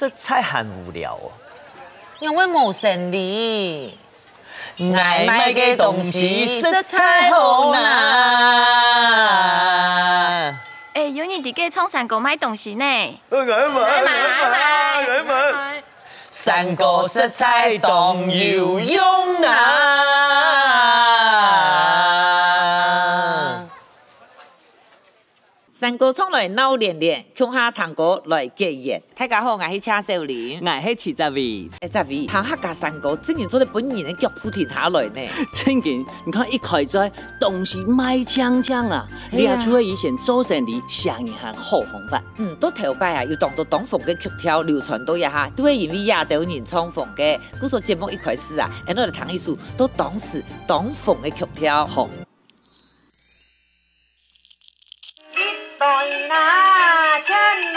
实在很无聊哦。因为冇生理，爱买嘅东西色彩好难。哎，有你哋给从三哥买东西呢？爱买爱买爱买，三哥实在懂有用啊！三哥从来闹连连，乡下堂哥来结缘。大家好，我是车少年，我是七十位。七十位，堂客家三哥今年做的本人的脚蹼停下来呢。真嘅，你看一开斋东西卖枪枪啊，列出了以前做生意上一行好方法。嗯，都头摆啊，有当到当红的曲调流传到一下，都会因为亚洲人创风的。故说节目一开始啊，俺哋唐艺术都当时当红的曲调。好。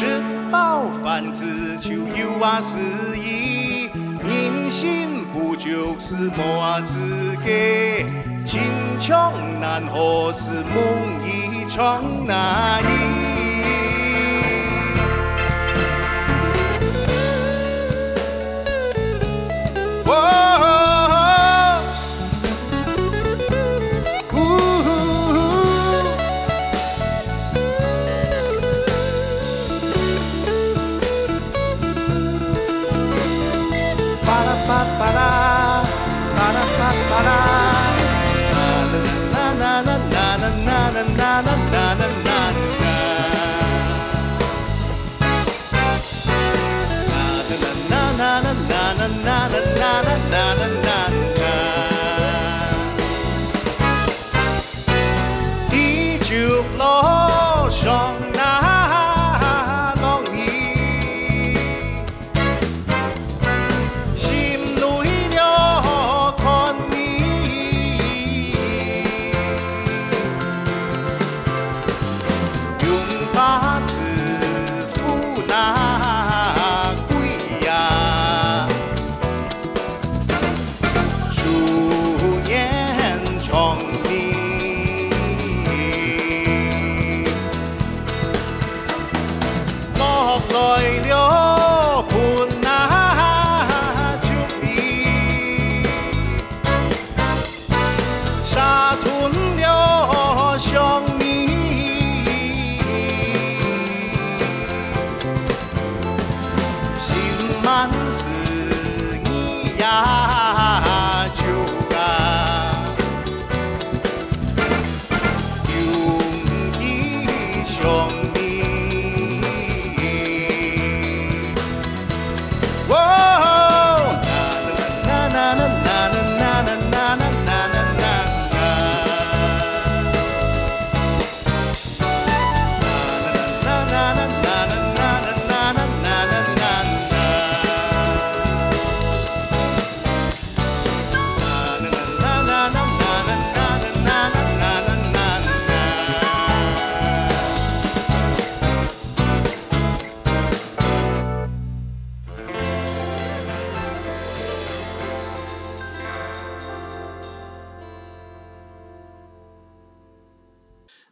吃饱饭子就有啊诗意，人生不就是么子个？金枪难何事梦一场而已。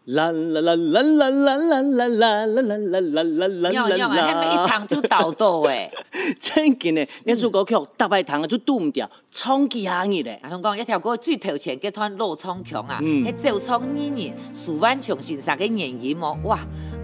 啦啦啦啦啦啦啦啦啦啦啦啦啦啦啦！尿尿嘛，还没一躺就倒 倒诶。真紧诶，那首歌曲大排堂啊，就拄唔掉，冲起下去咧。阿龙讲一条歌最头前集团罗创强啊，迄赵创二年苏万琼先生嘅原音哦，哇！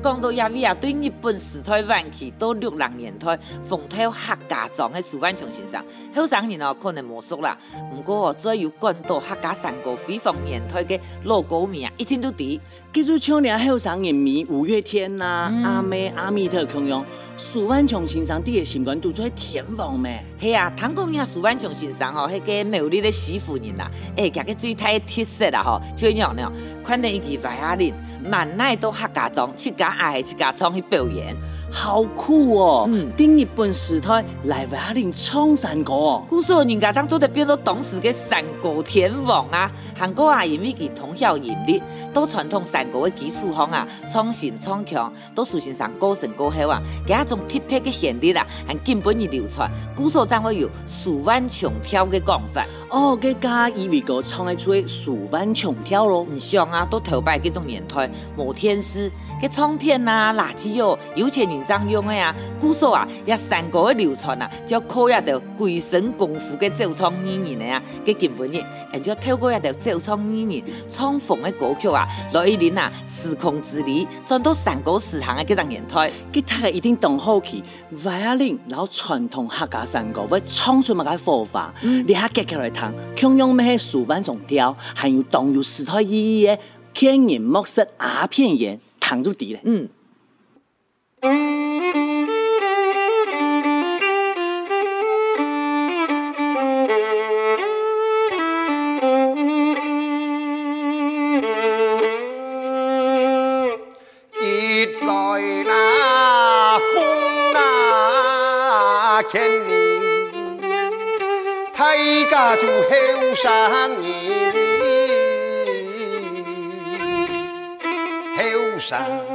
讲到亚维亚对日本时代晚期到六零年代风头客家庄嘅苏万琼先生，后生人哦可能冇熟啦，不过再有关到客家山歌辉煌年代嘅老歌迷啊，一听都知。记住唱啲后生人迷五月天呐、啊，嗯、阿妹阿弥特琼样，苏万琼先生啲嘅心肝都做天王咩？系啊，听讲呀苏万琼先生哦，迄个美丽的媳妇人啦，诶，佢个最太特色啦吼，就样样，看到伊个外亚人，万奈都客家庄，七家爱自家创去表演。好酷哦！顶、日本时代来瓦林冲山歌哦，古时候人家当初就变做当时的山歌天王啊。韩国啊，因为佮通晓音律，都传统山歌的基础方啊，创新创强，都属性上高深高厚啊。佮一种特别的旋律啊，还根本已流传。古时候怎会有数万穷跳的讲法？哦，佮加伊味歌唱的出数万穷跳咯。唔像啊，都头摆佮种年代，某天师佮唱片啊，垃圾哦，有钱人。张勇的呀，据说啊，也三国的流传啊，就考验着鬼神功夫的奏唱语言的啊，佮根本呢，只要透过一条奏唱语言唱逢的歌曲啊，来一年啊，时空之旅，转到三国时行的这张年代，佮他一定懂好去，violin，然后传统客家三国，会唱出么个火花，嗯、你还隔开来听，腔用咩数万种调，还有动有时代意义的千然莫色鸦片言，弹入底嘞，嗯。就后生你，后生。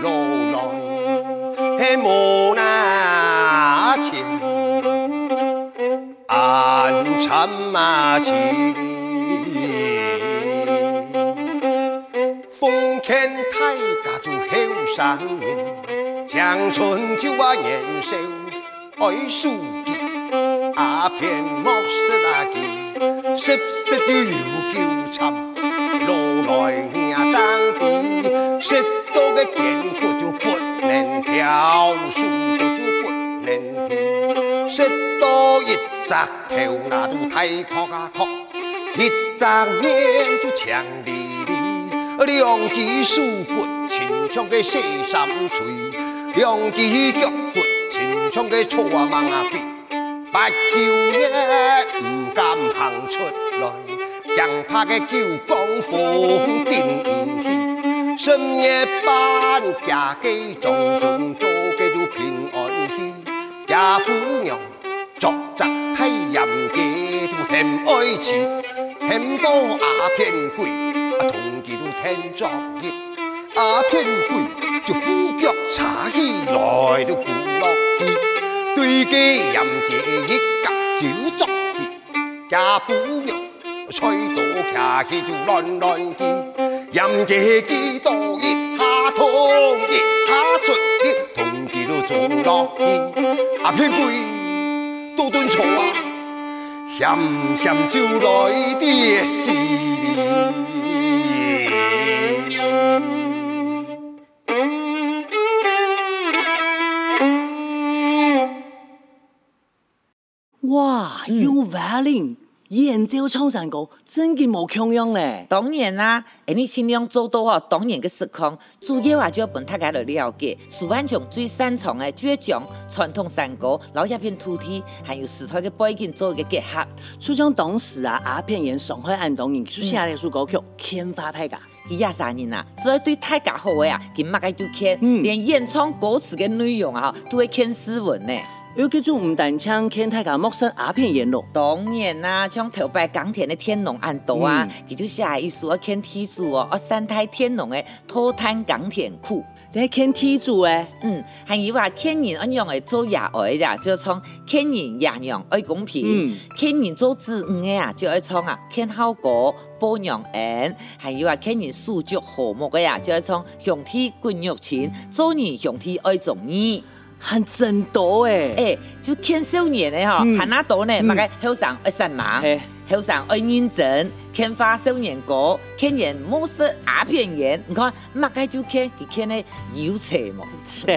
路郎嘿莫那钱，俺趁马起风天太大就后上人，乡村就啊年少爱书记，阿片莫说那个，十十就有。到一扎头那都太确啊确，一扎面就强哩哩，两只手骨亲像个细三锤，两只脚骨亲像个错盲啊鼻。八九年唔敢行出来，惊怕个九江风顶唔起。深夜半家嘅种种做嘅就平安喜，家父娘作责太家就都很爱钱，很多鸦片贵，啊，同几都嫌作孽。鸦片贵就呼叫茶起来就古乐去，对家严家一格就作孽，加不用吹多下去就乱乱地，严格几多一下痛一下准的，同几都做落去，鸦片贵。多顿愁啊，咸咸就来的是你。哇，有 violin。演奏唱山歌真嘅冇强样咧。当然啦，诶，你尽量做到哦，当然嘅实况，主要啊就要本大家来了解。苏万强最擅长嘅，就系将传统山歌、老一片土地，还有时代嘅背景做一个结合。就像当时啊，阿片人上海安东人出写了一首歌曲《天花太家》，伊廿三年啊，所以对大家好嘅啊，佢乜嘅都牵，嗯、连演唱歌词嘅内容啊，都会牵诗文呢。有几种唔单枪牵大家陌生鸦片园咯，当然啦，像头摆港田的天龙暗道啊，佢、嗯、就写一首啊牵天柱哦，哦三台天龙的脱滩港田库，你系牵天柱诶，嗯，还有话牵人安样的做爷儿的，就唱牵人爷娘爱公平，牵、嗯、人做子女的啊，就爱唱啊牵好歌报娘恩，还有话牵人素足和睦的呀，就爱唱兄弟滚玉钱，做人兄弟爱重义。还真多诶！诶、欸，就看少年的哈，还那多呢？马个后生爱三忙，后生爱认真，看花少年歌，看人莫说鸦片烟。你看马个就看，佢牵的有车嘛？车，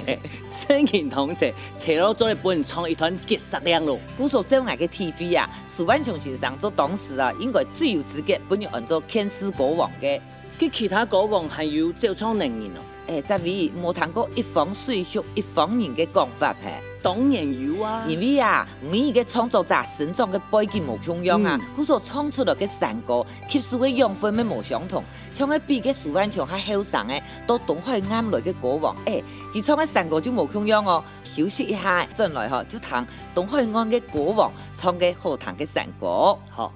真言同切，切到做一本创一团结实亮咯。古说这样个 TV 啊，苏万松先生做当时啊，应该最有资格本人按照牵诗歌王嘅。佢其他国王还有照创能人咯。诶，在位冇谈过一方水乡一方人嘅讲法嘿？当然有啊，因为啊，每一个创作者生长嘅背景冇同样啊，佢、嗯、所创出来嘅成果吸收嘅养分咪冇相同。像嘅比嘅苏万强还后生诶，到东海岸来嘅国王，诶、欸，佢唱嘅山歌就冇同样哦。休息一下，再来嗬，就谈东海岸嘅国王创嘅好听嘅成果。好，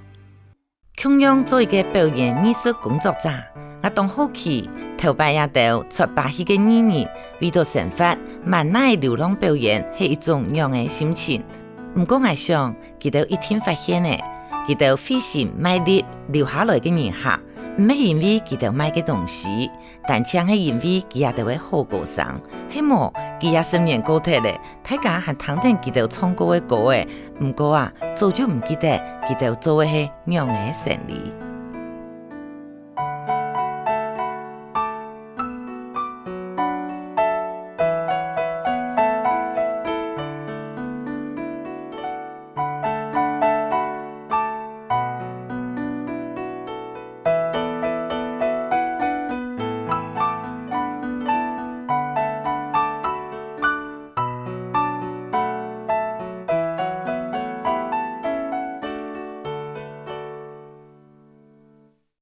同样做一个表演艺术工作者，我当好奇。头摆也到出八戏嘅年年，为到生活，万奈流浪表演是一种样的心情。唔过我想，佢哋一天发现咧，佢哋费心卖力留下来的人客，唔系因为佢哋卖嘅东西，但系系因为佢也都会好歌声。希望佢也十年过体咧，大家还听听佢哋唱歌嘅歌诶。唔过啊，早就唔记得佢哋做嘅系样的生意。